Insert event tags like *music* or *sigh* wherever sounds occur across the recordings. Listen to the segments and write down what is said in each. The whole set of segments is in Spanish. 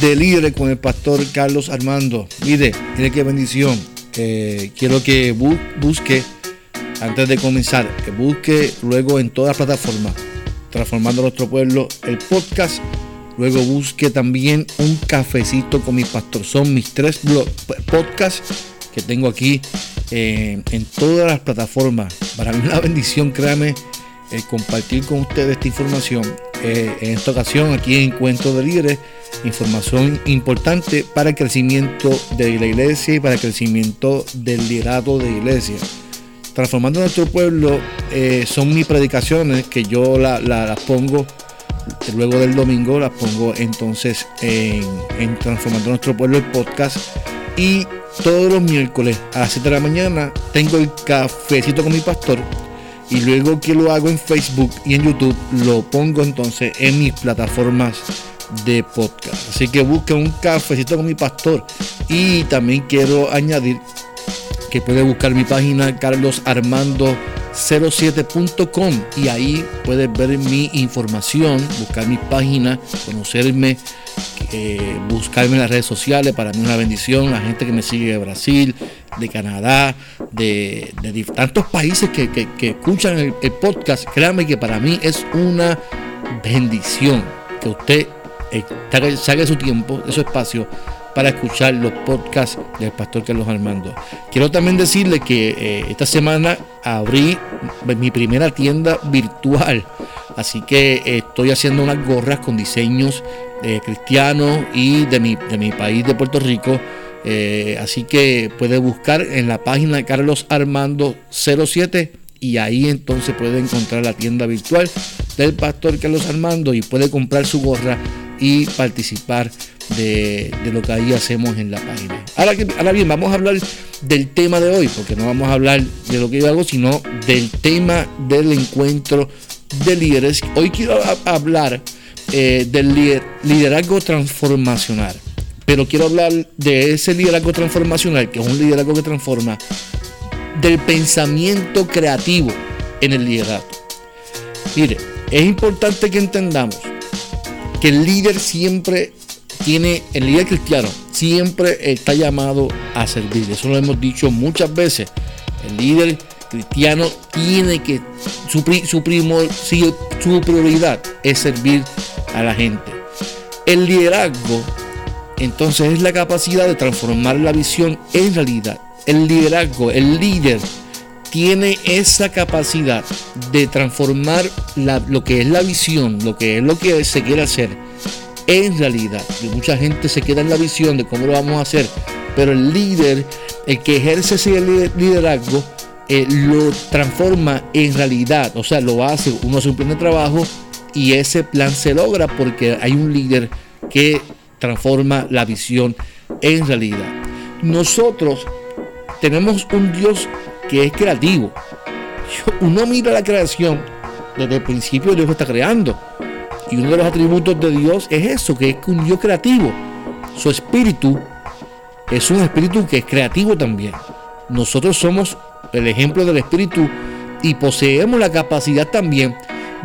de líderes con el pastor Carlos Armando. Mire, mire qué bendición. Eh, quiero que busque, antes de comenzar, que busque luego en todas las plataformas, transformando nuestro pueblo, el podcast. Luego busque también un cafecito con mi pastor. Son mis tres podcasts que tengo aquí eh, en todas las plataformas. Para mí una bendición, créame eh, compartir con ustedes esta información. En esta ocasión, aquí en Encuentro de Líderes, información importante para el crecimiento de la iglesia y para el crecimiento del liderazgo de la iglesia. Transformando nuestro pueblo eh, son mis predicaciones que yo las pongo luego del domingo, las pongo entonces en, en Transformando nuestro pueblo el podcast. Y todos los miércoles a las 7 de la mañana tengo el cafecito con mi pastor y luego que lo hago en Facebook y en YouTube lo pongo entonces en mis plataformas de podcast. Así que busque un cafecito con mi pastor. Y también quiero añadir que puede buscar mi página carlosarmando07.com y ahí puedes ver mi información, buscar mi página, conocerme eh, buscarme en las redes sociales, para mí es una bendición, la gente que me sigue de Brasil, de Canadá, de, tantos países que, escuchan el, podcast, créanme que para mí es una bendición que usted eh, salga su tiempo, su espacio, para escuchar los podcasts del pastor Carlos Armando. Quiero también decirle que eh, esta semana abrí mi primera tienda virtual. Así que estoy haciendo unas gorras con diseños eh, cristianos y de mi, de mi país de Puerto Rico. Eh, así que puede buscar en la página Carlos Armando 07 y ahí entonces puede encontrar la tienda virtual del pastor Carlos Armando y puede comprar su gorra y participar de, lo que ahí hacemos en la página. Ahora, ahora, bien, vamos a hablar del tema de hoy, porque no vamos a hablar de lo que yo hago, sino del tema del encuentro de líderes. Hoy quiero hablar eh, del liderazgo transformacional. Pero quiero hablar de ese liderazgo transformacional, que es un liderazgo que transforma, del pensamiento creativo en el liderazgo. Mire, es importante que entendamos que el líder siempre tiene, el líder cristiano siempre está llamado a servir. Eso lo hemos dicho muchas veces. El líder cristiano tiene que, su, su, su prioridad es servir a la gente. El liderazgo, entonces, es la capacidad de transformar la visión en realidad. El liderazgo, el líder, tiene esa capacidad de transformar lo que es la visión, lo que es lo que se quiere hacer en realidad. Mucha gente se queda en la visión de cómo lo vamos a hacer, pero el líder, el que ejerce ese liderazgo, eh, lo transforma en realidad, o sea, lo hace, uno hace un plan de trabajo y ese plan se logra porque hay un líder que transforma la visión en realidad. Nosotros tenemos un Dios que es creativo. Uno mira la creación, desde el principio Dios está creando. Y uno de los atributos de Dios es eso, que es un Dios creativo. Su espíritu es un espíritu que es creativo también. Nosotros somos el ejemplo del espíritu y poseemos la capacidad también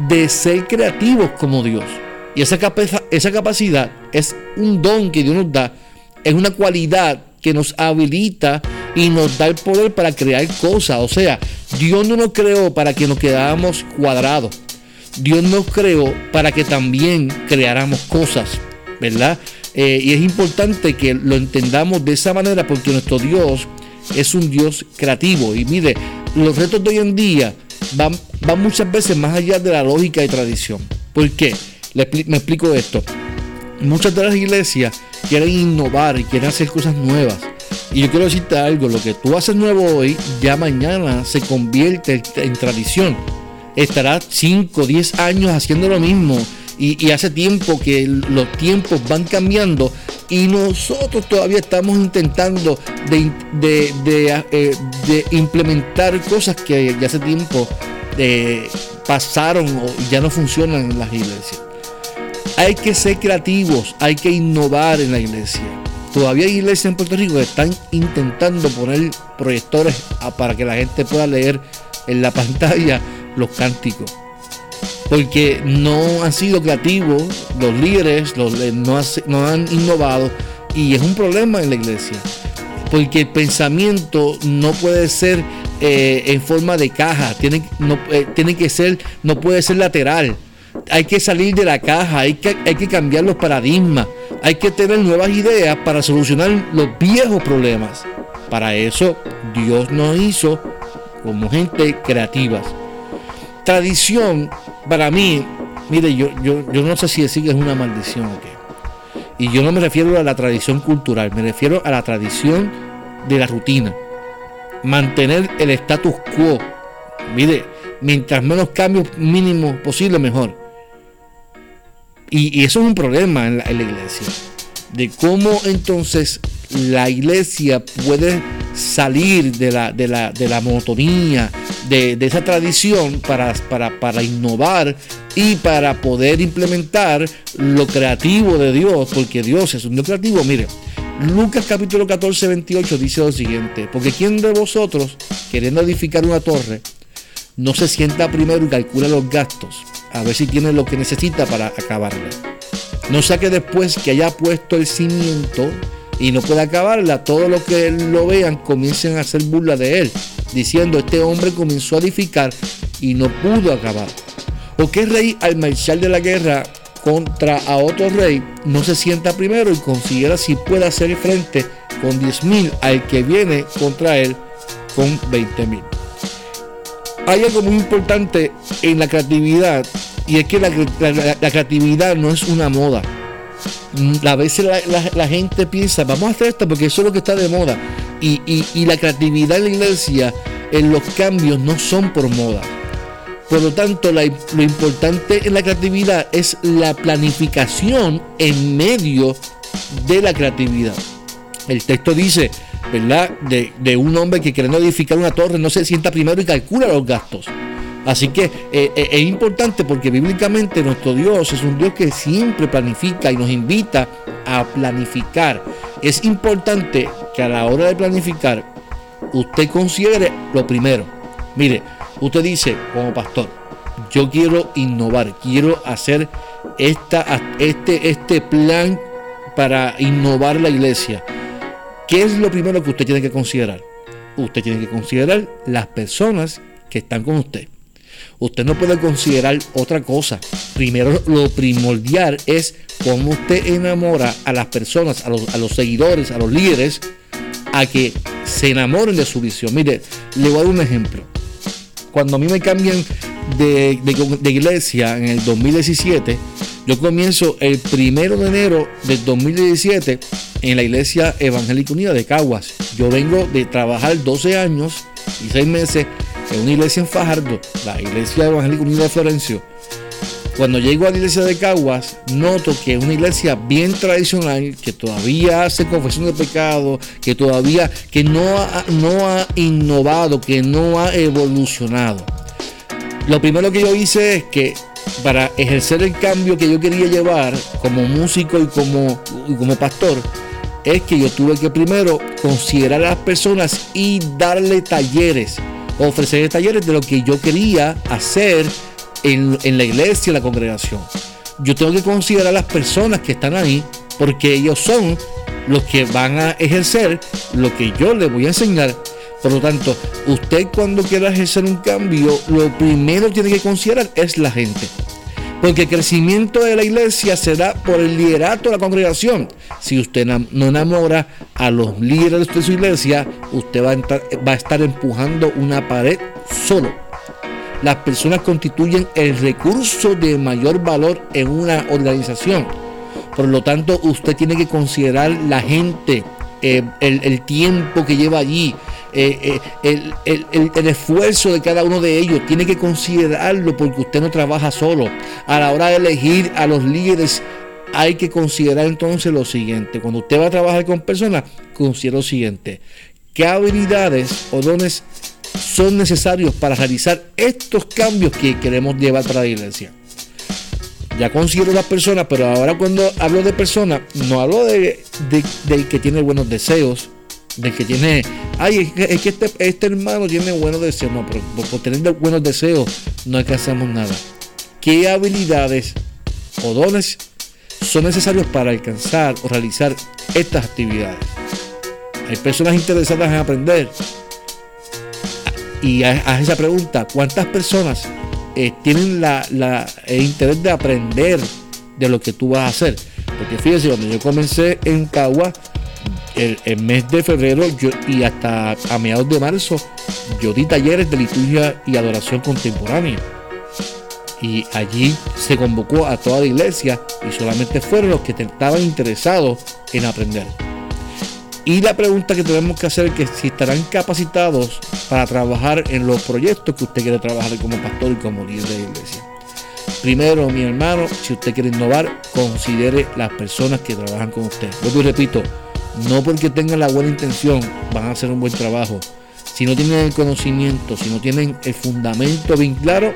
de ser creativos como Dios. Y esa, esa capacidad es un don que Dios nos da, es una cualidad que nos habilita y nos da el poder para crear cosas. O sea, Dios no nos creó para que nos quedáramos cuadrados. Dios nos creó para que también creáramos cosas, ¿verdad? Eh, y es importante que lo entendamos de esa manera porque nuestro Dios es un Dios creativo. Y mire, los retos de hoy en día van, muchas veces más allá de la lógica y tradición. ¿Por qué? me explico esto. Muchas de las iglesias quieren innovar y quieren hacer cosas nuevas. Y yo quiero decirte algo, lo que tú haces nuevo hoy, ya mañana se convierte en tradición. Estarás 5, 10 años haciendo lo mismo. Y, hace tiempo que los tiempos van cambiando y nosotros todavía estamos intentando de, eh, implementar cosas que ya hace tiempo eh, pasaron o ya no funcionan en las iglesias. Hay que ser creativos, hay que innovar en la iglesia. Todavía hay iglesias en Puerto Rico que están intentando poner proyectores para que la gente pueda leer en la *laughs* pantalla los cánticos. porque no han sido creativos, los líderes no, han innovado y es un problema en la iglesia, porque el pensamiento no puede ser eh, en forma de caja, tiene, eh, tiene que ser, no puede ser lateral. Hay que salir de la caja, hay que, hay que cambiar los paradigmas, hay que tener nuevas ideas para solucionar los viejos problemas. Para eso Dios nos hizo como gente creativas. Tradición, para mí, mire, yo, yo, yo no sé si decir que es una maldición o qué. Y yo no me refiero a la tradición cultural, me refiero a la tradición de la rutina. Mantener el status quo. Mire, mientras menos cambios mínimos posible, mejor. Y, eso es un problema en la, iglesia. De cómo entonces la iglesia puede salir de la, de de monotonía, de, esa tradición para innovar y para poder implementar lo creativo de Dios, porque Dios es un Dios creativo. Mire, Lucas capítulo 14, 28 dice lo siguiente, porque ¿quién de vosotros, queriendo edificar una torre, no se sienta primero y calcula los gastos, a ver si tiene lo que necesita para acabarla? No sea que después que haya puesto el cimiento y no pueda acabarla, todo lo que lo vean comiencen a hacer burla de él, diciendo, este hombre comenzó a edificar y no pudo acabar. ¿O qué rey al marchar de la guerra contra a otro rey, no se sienta primero y considera si puede hacer frente con 10.000 al que viene contra él con 20.000. Hay algo muy importante en la creatividad y es que la, creatividad no es una moda. A veces la, gente piensa, vamos a hacer esto porque eso es lo que está de moda. Y, y la creatividad en la iglesia, en los cambios, no son por moda. Por lo tanto, lo importante en la creatividad es la planificación en medio de la creatividad. El texto dice, ¿verdad? De, un hombre que quiere edificar una torre no se sienta primero y calcula los gastos. Así que eh, eh, es importante porque bíblicamente nuestro Dios es un Dios que siempre planifica y nos invita a planificar. Es importante que a la hora de planificar usted considere lo primero. Mire, Usted dice, como pastor, yo quiero innovar, quiero hacer esta, este, este plan para innovar la iglesia. ¿Qué es lo primero que usted tiene que considerar? Usted tiene que considerar las personas que están con usted. Usted no puede considerar otra cosa. Primero, lo primordial es cómo usted enamora a las personas, a los, seguidores, a los líderes, a que se enamoren de su visión. Mire, le voy a dar un ejemplo cuando a mí me cambian de, iglesia en el 2017, yo comienzo el primero de enero del 2017 en la iglesia evangélica unida de Caguas. Yo vengo de trabajar 12 años y 6 meses en una iglesia en Fajardo, la iglesia evangélica unida de Florencio. Cuando llego a la iglesia de Caguas, noto que es una iglesia bien tradicional, que todavía hace confesión de pecado, que todavía que no ha, no ha innovado, que no ha evolucionado. Lo primero que yo hice es que para ejercer el cambio que yo quería llevar como músico y como, y como pastor, es que yo tuve que primero considerar a las personas y darle talleres, ofrecer talleres de lo que yo quería hacer en, la iglesia, en la congregación. Yo tengo que considerar a las personas que están ahí porque ellos son los que van a ejercer lo que yo les voy a enseñar. Por lo tanto, usted cuando quiera ejercer un cambio, lo primero que tiene que considerar es la gente. Porque el crecimiento de la iglesia se da por el liderato de la congregación. Si usted no enamora a los líderes de su iglesia, usted va a estar, empujando una pared solo las personas constituyen el recurso de mayor valor en una organización. Por lo tanto, usted tiene que considerar la gente, eh, el, tiempo que lleva allí, eh, eh, el, esfuerzo de cada uno de ellos. Tiene que considerarlo porque usted no trabaja solo. A la hora de elegir a los líderes, hay que considerar entonces lo siguiente. Cuando usted va a trabajar con personas, considera lo siguiente. ¿Qué habilidades o dones son necesarios para realizar estos cambios que queremos llevar para la iglesia. Ya considero las personas, pero ahora cuando hablo de personas, no hablo de, del que tiene buenos deseos, del que tiene, ay, es que, este, este, hermano tiene buenos deseos, no, pero por, tener buenos deseos no alcanzamos nada. qué habilidades o dones son necesarios para alcanzar o realizar estas actividades. Hay personas interesadas en aprender. Y haz esa pregunta, ¿cuántas personas eh, tienen la, el interés de aprender de lo que tú vas a hacer? Porque fíjense, cuando yo comencé en Cagua, el, mes de febrero y hasta a mediados de marzo, yo di talleres de liturgia y adoración contemporánea. Y allí se convocó a toda la iglesia y solamente fueron los que estaban interesados en aprender. Y la pregunta que tenemos que hacer es que si estarán capacitados para trabajar en los proyectos que usted quiere trabajar como pastor y como líder de la iglesia. Primero, mi hermano, si usted quiere innovar, considere las personas que trabajan con usted. Vuelvo y repito, no porque tengan la buena intención van a hacer un buen trabajo. Si no tienen el conocimiento, si no tienen el fundamento bien claro,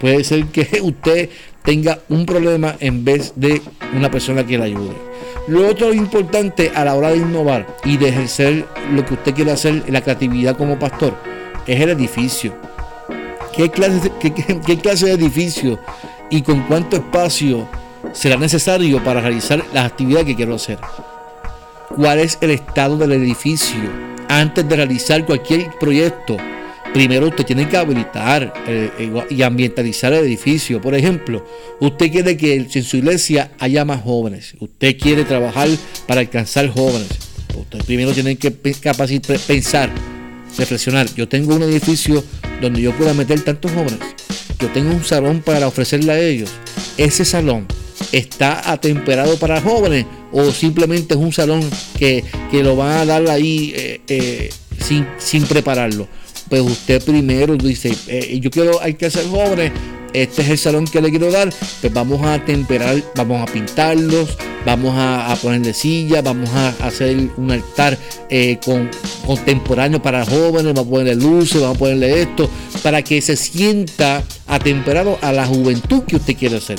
puede ser que *laughs* usted tenga un problema en vez de una persona que le ayude. Lo otro importante a la hora de innovar y de ejercer lo que usted quiere hacer, la creatividad como pastor, es el edificio. ¿Qué clase, qué clase de edificio y con cuánto espacio será necesario para realizar las actividades que quiero hacer? ¿Cuál es el estado del edificio? Antes de realizar cualquier proyecto, primero usted tiene que habilitar eh, eh, y ambientalizar el edificio. Por ejemplo, usted quiere que en su iglesia haya más jóvenes. Usted quiere trabajar para alcanzar jóvenes. Usted primero tiene que capacitar, pensar, reflexionar. Yo tengo un edificio donde yo pueda meter tantos jóvenes. Yo tengo un salón para ofrecerle a ellos. Ese salón está atemperado para jóvenes o simplemente es un salón que, lo van a dar ahí eh, sin, sin prepararlo pues usted primero dice, eh, yo quiero, hay que hacer jóvenes, este es el salón que le quiero dar, pues vamos a temperar, vamos a pintarlos, vamos a, ponerle sillas, vamos a hacer un altar eh, con, contemporáneo para jóvenes, vamos a ponerle luces, vamos a ponerle esto, para que se sienta atemperado a la juventud que usted quiere hacer.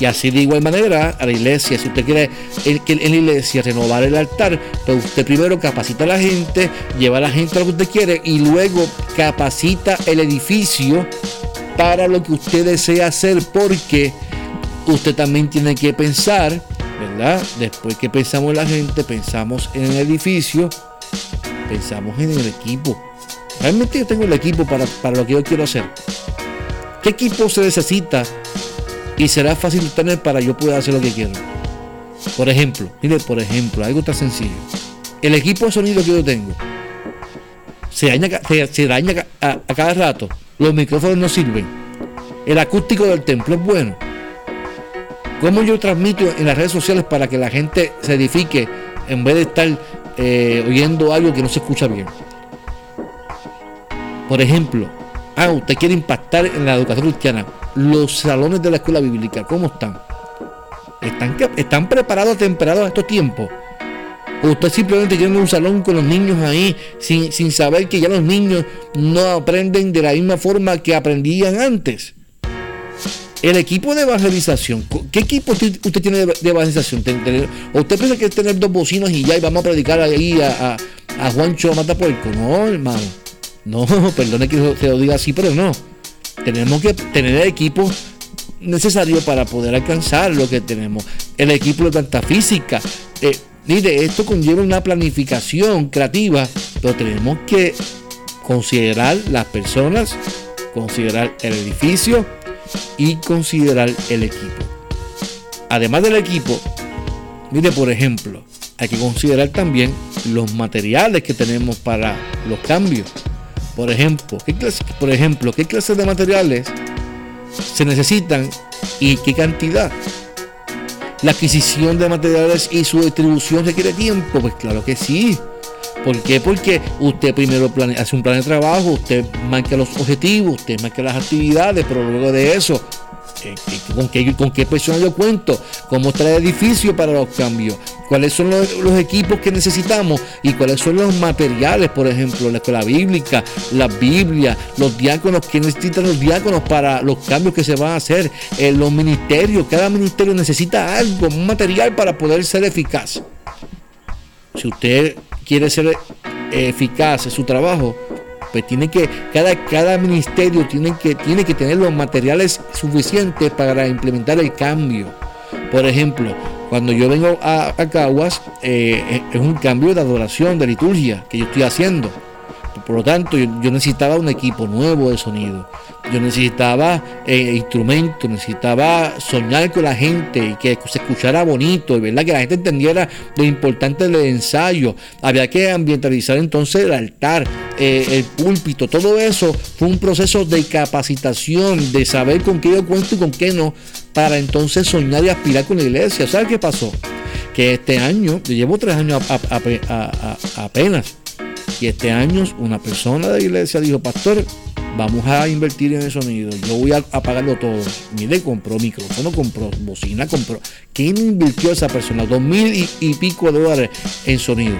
Y así de igual manera a la iglesia, si usted quiere en la iglesia renovar el altar, pues usted primero capacita a la gente, lleva a la gente a lo que usted quiere y luego capacita el edificio para lo que usted desea hacer porque usted también tiene que pensar, ¿verdad? Después que pensamos en la gente, pensamos en el edificio, pensamos en el equipo. Realmente yo tengo el equipo para, para lo que yo quiero hacer. ¿Qué equipo se necesita y será fácil tener para yo poder hacer lo que quiero. Por ejemplo, mire, por ejemplo, algo tan sencillo. El equipo de sonido que yo tengo se daña, se, daña a, cada rato. Los micrófonos no sirven. El acústico del templo es bueno. ¿Cómo yo transmito en las redes sociales para que la gente se edifique en vez de estar eh, oyendo algo que no se escucha bien? Por ejemplo, ah, usted quiere impactar en la educación cristiana los salones de la escuela bíblica, ¿cómo están? ¿Están, están preparados, temperados a estos tiempos? ¿O usted simplemente tiene un salón con los niños ahí sin, sin saber que ya los niños no aprenden de la misma forma que aprendían antes? El equipo de evangelización, ¿qué equipo usted tiene de evangelización? ¿O usted piensa que es tener dos bocinas y ya y vamos a predicar ahí a, a, a Juancho Matapuerco? No, hermano. No, *laughs* perdone que se lo diga así, pero no. Tenemos que tener el equipo necesario para poder alcanzar lo que tenemos. El equipo de tanta física. Eh, mire, esto conlleva una planificación creativa, pero tenemos que considerar las personas, considerar el edificio y considerar el equipo. Además del equipo, mire, por ejemplo, hay que considerar también los materiales que tenemos para los cambios. Por ejemplo, ¿qué clase, por ejemplo, ¿qué clase de materiales se necesitan y qué cantidad? La adquisición de materiales y su distribución requiere tiempo, pues claro que sí. ¿Por qué? Porque usted primero hace un plan de trabajo, usted marca los objetivos, usted marca las actividades, pero luego de eso con qué, con qué persona yo cuento, cómo está el edificio para los cambios, cuáles son los, equipos que necesitamos y cuáles son los materiales, por ejemplo, la escuela bíblica, la Biblia, los diáconos, que necesitan los diáconos para los cambios que se van a hacer, en los ministerios, cada ministerio necesita algo, un material para poder ser eficaz. Si usted quiere ser eficaz en su trabajo, pues tiene que, cada, cada ministerio tiene que, tiene que tener los materiales suficientes para implementar el cambio. Por ejemplo, cuando yo vengo a, Caguas, eh, es un cambio de adoración, de liturgia que yo estoy haciendo. Por lo tanto, yo, necesitaba un equipo nuevo de sonido. Yo necesitaba eh, instrumentos, necesitaba soñar con la gente y que se escuchara bonito, y verdad que la gente entendiera lo importante del ensayo. Había que ambientalizar entonces el altar, eh, el púlpito, todo eso fue un proceso de capacitación, de saber con qué yo cuento y con qué no, para entonces soñar y aspirar con la iglesia. ¿Sabes qué pasó? Que este año, yo llevo tres años apenas y este año una persona de la iglesia dijo, pastor, vamos a invertir en el sonido, yo voy a, pagarlo todo. Mire, compró micrófono, compró bocina, compró. ¿Quién invirtió esa persona? Dos mil y, pico de dólares en sonido.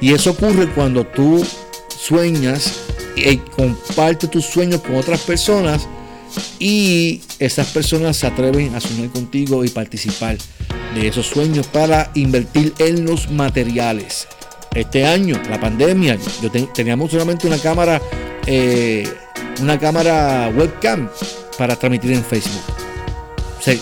Y eso ocurre cuando tú sueñas y compartes tus sueños con otras personas y esas personas se atreven a soñar contigo y participar de esos sueños para invertir en los materiales. Este año, la pandemia, yo teníamos solamente una cámara, eh, una cámara webcam para transmitir en Facebook.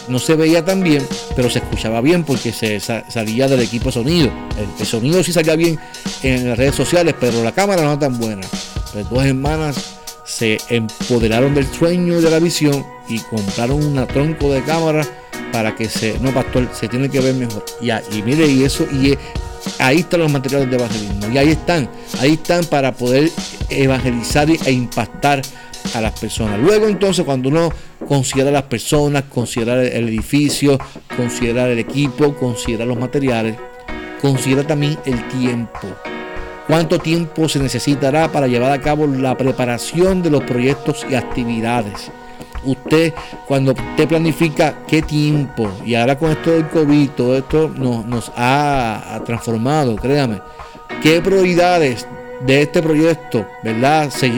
no se veía tan bien, pero se escuchaba bien porque se salía del equipo de sonido. El, sonido sí salía bien en las redes sociales, pero la cámara no tan buena. Las dos hermanas se empoderaron del sueño y de la visión y compraron una tronco de cámara para que se, no pastor, se tiene que ver mejor. Y, y mire, y eso, y ahí están los materiales de evangelismo. Y ahí están, ahí están para poder evangelizar e impactar a las personas. Luego entonces cuando uno considera las personas, considera el edificio, considera el equipo, considera los materiales, considera también el tiempo. ¿Cuánto tiempo se necesitará para llevar a cabo la preparación de los proyectos y actividades? Usted cuando usted planifica qué tiempo, y ahora con esto del COVID, todo esto nos, nos ha, transformado, créame, qué prioridades de este proyecto, ¿verdad? Se,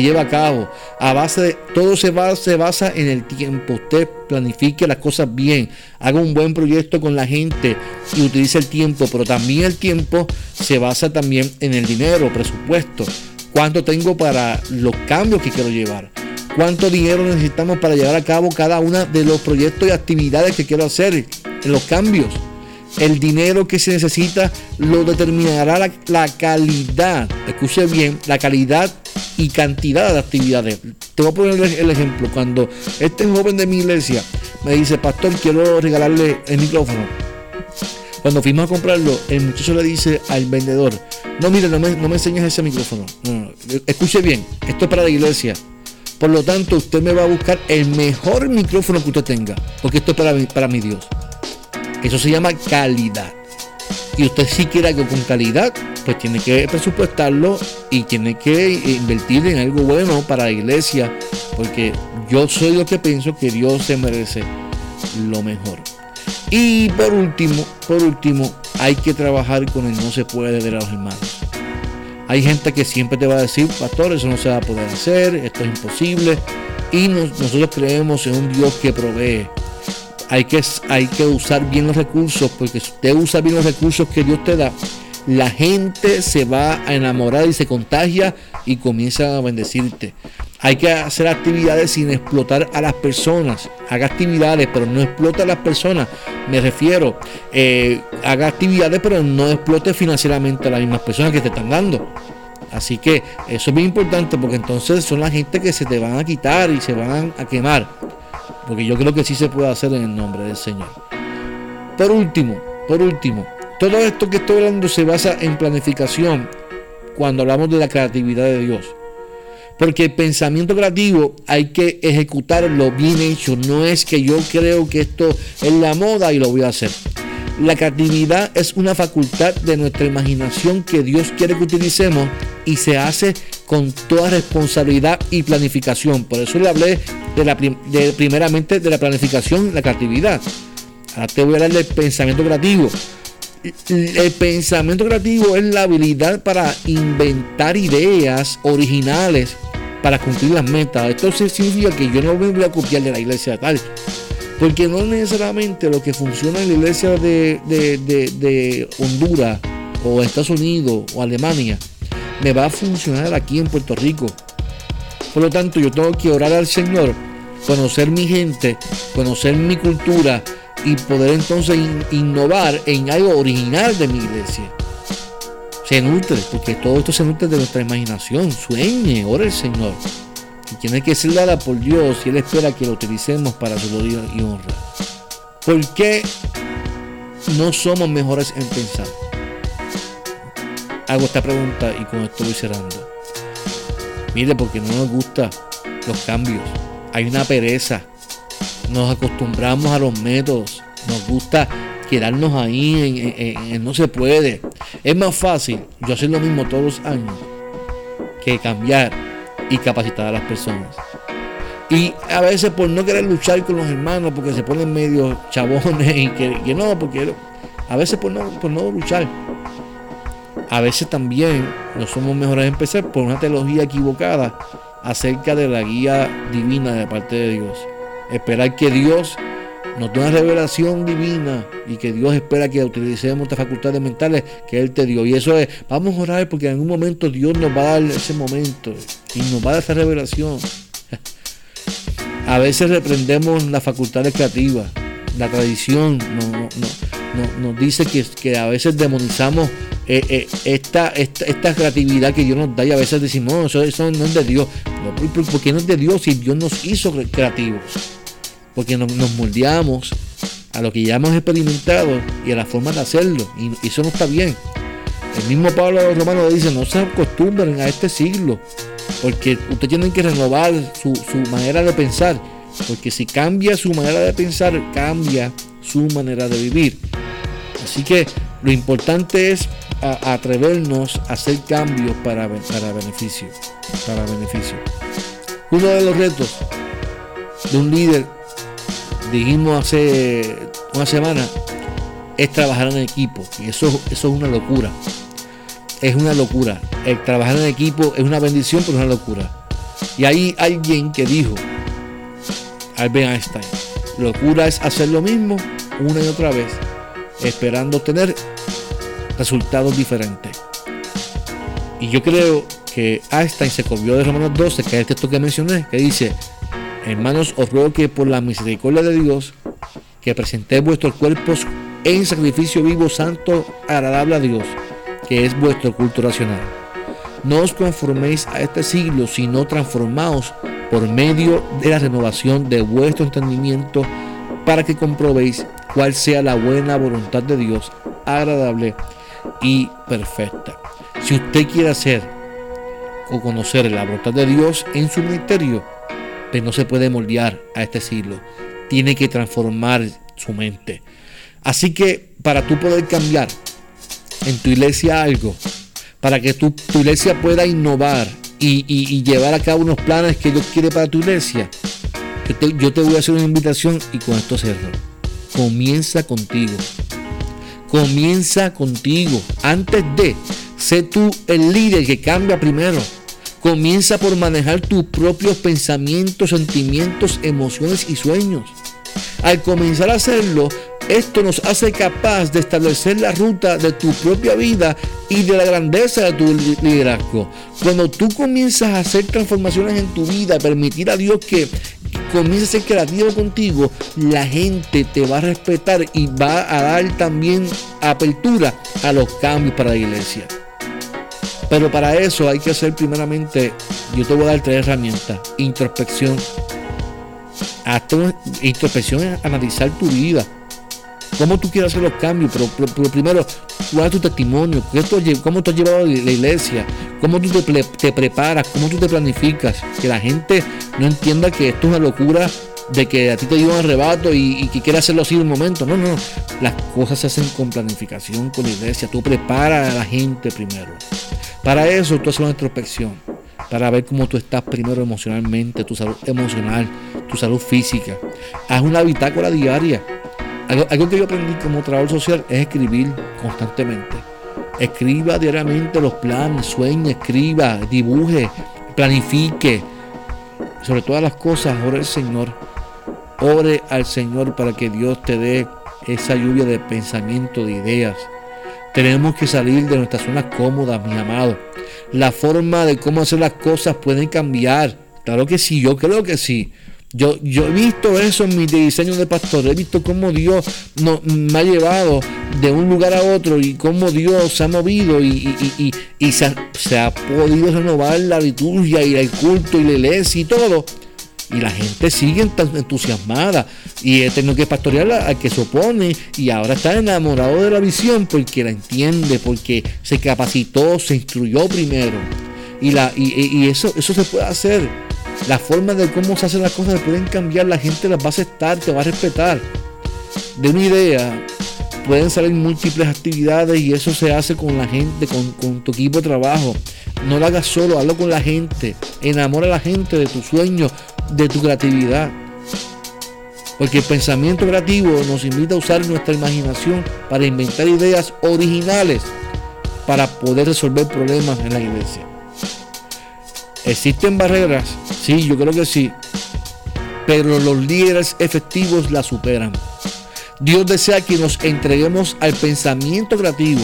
lleva a cabo. A base de todo se, va, se basa en el tiempo. Usted planifique las cosas bien, haga un buen proyecto con la gente y utilice el tiempo, pero también el tiempo se basa también en el dinero, presupuesto. ¿Cuánto tengo para los cambios que quiero llevar? Cuánto dinero necesitamos para llevar a cabo cada uno de los proyectos y actividades que quiero hacer, los cambios. El dinero que se necesita lo determinará la, calidad, escuche bien, la calidad y cantidad de actividades. Te voy a poner el ejemplo. Cuando este joven de mi iglesia me dice, pastor, quiero regalarle el micrófono. Cuando fuimos a comprarlo, el muchacho le dice al vendedor, no, mire, no me, no me enseñes ese micrófono. escuche bien, esto es para la iglesia. Por lo tanto, usted me va a buscar el mejor micrófono que usted tenga, porque esto es para, para mi Dios. Eso se llama calidad. Y usted si quiere algo con calidad, pues tiene que presupuestarlo y tiene que invertir en algo bueno para la iglesia, porque yo soy lo que pienso que Dios se merece lo mejor. Y por último, por último, hay que trabajar con el no se puede de los hermanos. Hay gente que siempre te va a decir, pastor, eso no se va a poder hacer, esto es imposible. Y nosotros creemos en un Dios que provee. Hay que, hay que usar bien los recursos, porque si usted usa bien los recursos que Dios te da, la gente se va a enamorar y se contagia y comienza a bendecirte. Hay que hacer actividades sin explotar a las personas. Haga actividades, pero no explote a las personas. Me refiero, eh, haga actividades, pero no explote financieramente a las mismas personas que te están dando. Así que eso es muy importante porque entonces son la gente que se te van a quitar y se van a quemar. Porque yo creo que sí se puede hacer en el nombre del Señor. Por último, por último, todo esto que estoy hablando se basa en planificación cuando hablamos de la creatividad de Dios. Porque el pensamiento creativo hay que ejecutarlo bien hecho. No es que yo creo que esto es la moda y lo voy a hacer. La creatividad es una facultad de nuestra imaginación que Dios quiere que utilicemos y se hace con toda responsabilidad y planificación. Por eso le hablé de la, primeramente de la planificación la creatividad. Ahora te voy a hablar del pensamiento creativo. El pensamiento creativo es la habilidad para inventar ideas originales para cumplir las metas. Esto significa que yo no me voy a copiar de la iglesia tal. Porque no necesariamente lo que funciona en la iglesia de, Honduras o Estados Unidos o Alemania me va a funcionar aquí en Puerto Rico. Por lo tanto, yo tengo que orar al Señor, conocer mi gente, conocer mi cultura y poder entonces innovar en algo original de mi iglesia. Se nutre, porque todo esto se nutre de nuestra imaginación. Sueñe, ore el Señor. Y tiene que ser dada por Dios y Él espera que lo utilicemos para su gloria y honra. ¿Por qué no somos mejores en pensar? Hago esta pregunta y con esto voy cerrando. Mire, porque no nos gustan los cambios. Hay una pereza. Nos acostumbramos a los métodos. Nos gusta quedarnos ahí en, no se puede. Es más fácil yo hacer lo mismo todos los años que cambiar y capacitar a las personas. Y a veces por no querer luchar con los hermanos, porque se ponen medio chabones y que, no, porque a veces por no, por no luchar. A veces también no somos mejores en empezar por una teología equivocada acerca de la guía divina de parte de Dios. Esperar que Dios nos dé una revelación divina y que Dios espera que utilicemos estas facultades mentales que Él te dio. Y eso es, vamos a orar porque en algún momento Dios nos va a dar ese momento y nos va a dar esa revelación. A veces reprendemos las facultades creativas. La tradición nos dice que, que, a veces demonizamos eh, eh, esta, esta, creatividad que Dios nos da y a veces decimos, no, eso, eso no es de Dios. ¿Por qué no es de Dios si Dios nos hizo creativos? Porque nos, moldeamos a lo que ya hemos experimentado y a la forma de hacerlo. Y eso no está bien. El mismo Pablo Romano dice, no se acostumbren a este siglo, porque ustedes tienen que renovar su, manera de pensar, porque si cambia su manera de pensar, cambia su manera de vivir. Así que lo importante es atrevernos a hacer cambios para, para beneficio. Para beneficio. Uno de los retos de un líder, dijimos hace una semana, es trabajar en equipo. Y eso, eso es una locura. Es una locura. El trabajar en equipo es una bendición, pero es una locura. Y hay alguien que dijo, Albert Einstein, locura es hacer lo mismo una y otra vez, esperando tener resultados diferentes. Y yo creo que Einstein se copió de Romanos 12, que es el texto que mencioné, que dice, hermanos, os ruego que por la misericordia de Dios, que presentéis vuestros cuerpos en sacrificio vivo, santo, agradable a Dios, que es vuestro culto racional. No os conforméis a este siglo, sino transformaos por medio de la renovación de vuestro entendimiento, para que comprobéis cuál sea la buena voluntad de Dios, agradable y perfecta. Si usted quiere hacer o conocer la voluntad de Dios en su ministerio, pues no se puede moldear a este siglo. Tiene que transformar su mente. Así que para tú poder cambiar en tu iglesia algo, para que tu, iglesia pueda innovar y, llevar a cabo unos planes que Dios quiere para tu iglesia, yo te, yo te voy a hacer una invitación y con esto cerro. Comienza contigo. Comienza contigo. Antes de, sé tú el líder que cambia primero. Comienza por manejar tus propios pensamientos, sentimientos, emociones y sueños. Al comenzar a hacerlo, esto nos hace capaz de establecer la ruta de tu propia vida y de la grandeza de tu liderazgo. Cuando tú comienzas a hacer transformaciones en tu vida, permitir a Dios que comience a ser creativo contigo, la gente te va a respetar y va a dar también apertura a los cambios para la iglesia. Pero para eso hay que hacer primeramente, yo te voy a dar tres herramientas. Introspección. Hazte introspección es analizar tu vida. Cómo tú quieres hacer los cambios, pero, primero, cuál es tu testimonio, cómo tú has llevado la iglesia, cómo tú te, preparas, cómo tú te planificas, que la gente no entienda que esto es una locura de que a ti te dio un arrebato y, que quieras hacerlo así en un momento. No, no, las cosas se hacen con planificación, con iglesia, tú preparas a la gente primero. Para eso tú haces una introspección, para ver cómo tú estás primero emocionalmente, tu salud emocional, tu salud física. Haz una bitácora diaria algo, que yo aprendí como trabajador social es escribir constantemente. Escriba diariamente los planes, sueñe, escriba, dibuje, planifique. Sobre todas las cosas, ore al Señor. Ore al Señor para que Dios te dé esa lluvia de pensamiento, de ideas. Tenemos que salir de nuestras zonas cómodas, mis amados. La forma de cómo hacer las cosas pueden cambiar. Claro que sí, yo creo que sí. Yo, yo he visto eso en mi diseño de pastor, he visto cómo Dios me ha llevado de un lugar a otro y cómo Dios se ha movido y, se, ha, podido renovar la liturgia y el culto y la iglesia y todo. Y la gente sigue entusiasmada y he tenido que pastorear al que se opone y ahora está enamorado de la visión porque la entiende, porque se capacitó, se instruyó primero. Y, la, y, eso, eso se puede hacer la forma de cómo se hacen las cosas pueden cambiar, la gente las va a aceptar, te va a respetar. De una idea pueden salir múltiples actividades y eso se hace con la gente, con, tu equipo de trabajo. No lo hagas solo, hazlo con la gente. Enamora a la gente de tu sueño, de tu creatividad. Porque el pensamiento creativo nos invita a usar nuestra imaginación para inventar ideas originales para poder resolver problemas en la iglesia. ¿Existen barreras? Sí, yo creo que sí. Pero los líderes efectivos la superan. Dios desea que nos entreguemos al pensamiento creativo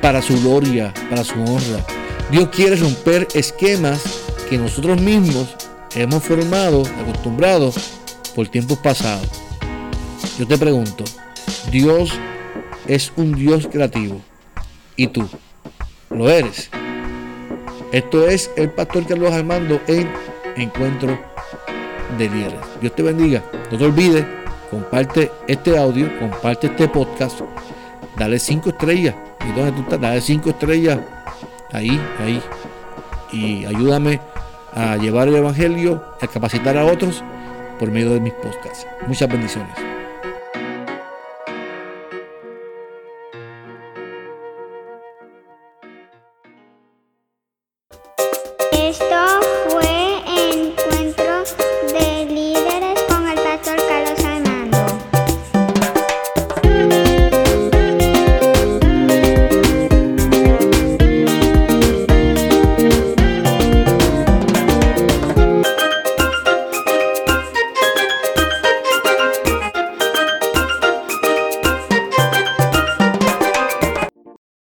para su gloria, para su honra. Dios quiere romper esquemas que nosotros mismos hemos formado, acostumbrados por tiempos pasados. Yo te pregunto, Dios es un Dios creativo. ¿Y tú? ¿Lo eres? Esto es el pastor Carlos Armando en Encuentro de Líderes. Dios te bendiga. No te olvides, comparte este audio, comparte este podcast, dale cinco estrellas. ¿Y dónde tú estás? Dale cinco estrellas. Ahí, ahí. Y ayúdame a llevar el Evangelio, a capacitar a otros por medio de mis podcasts. Muchas bendiciones.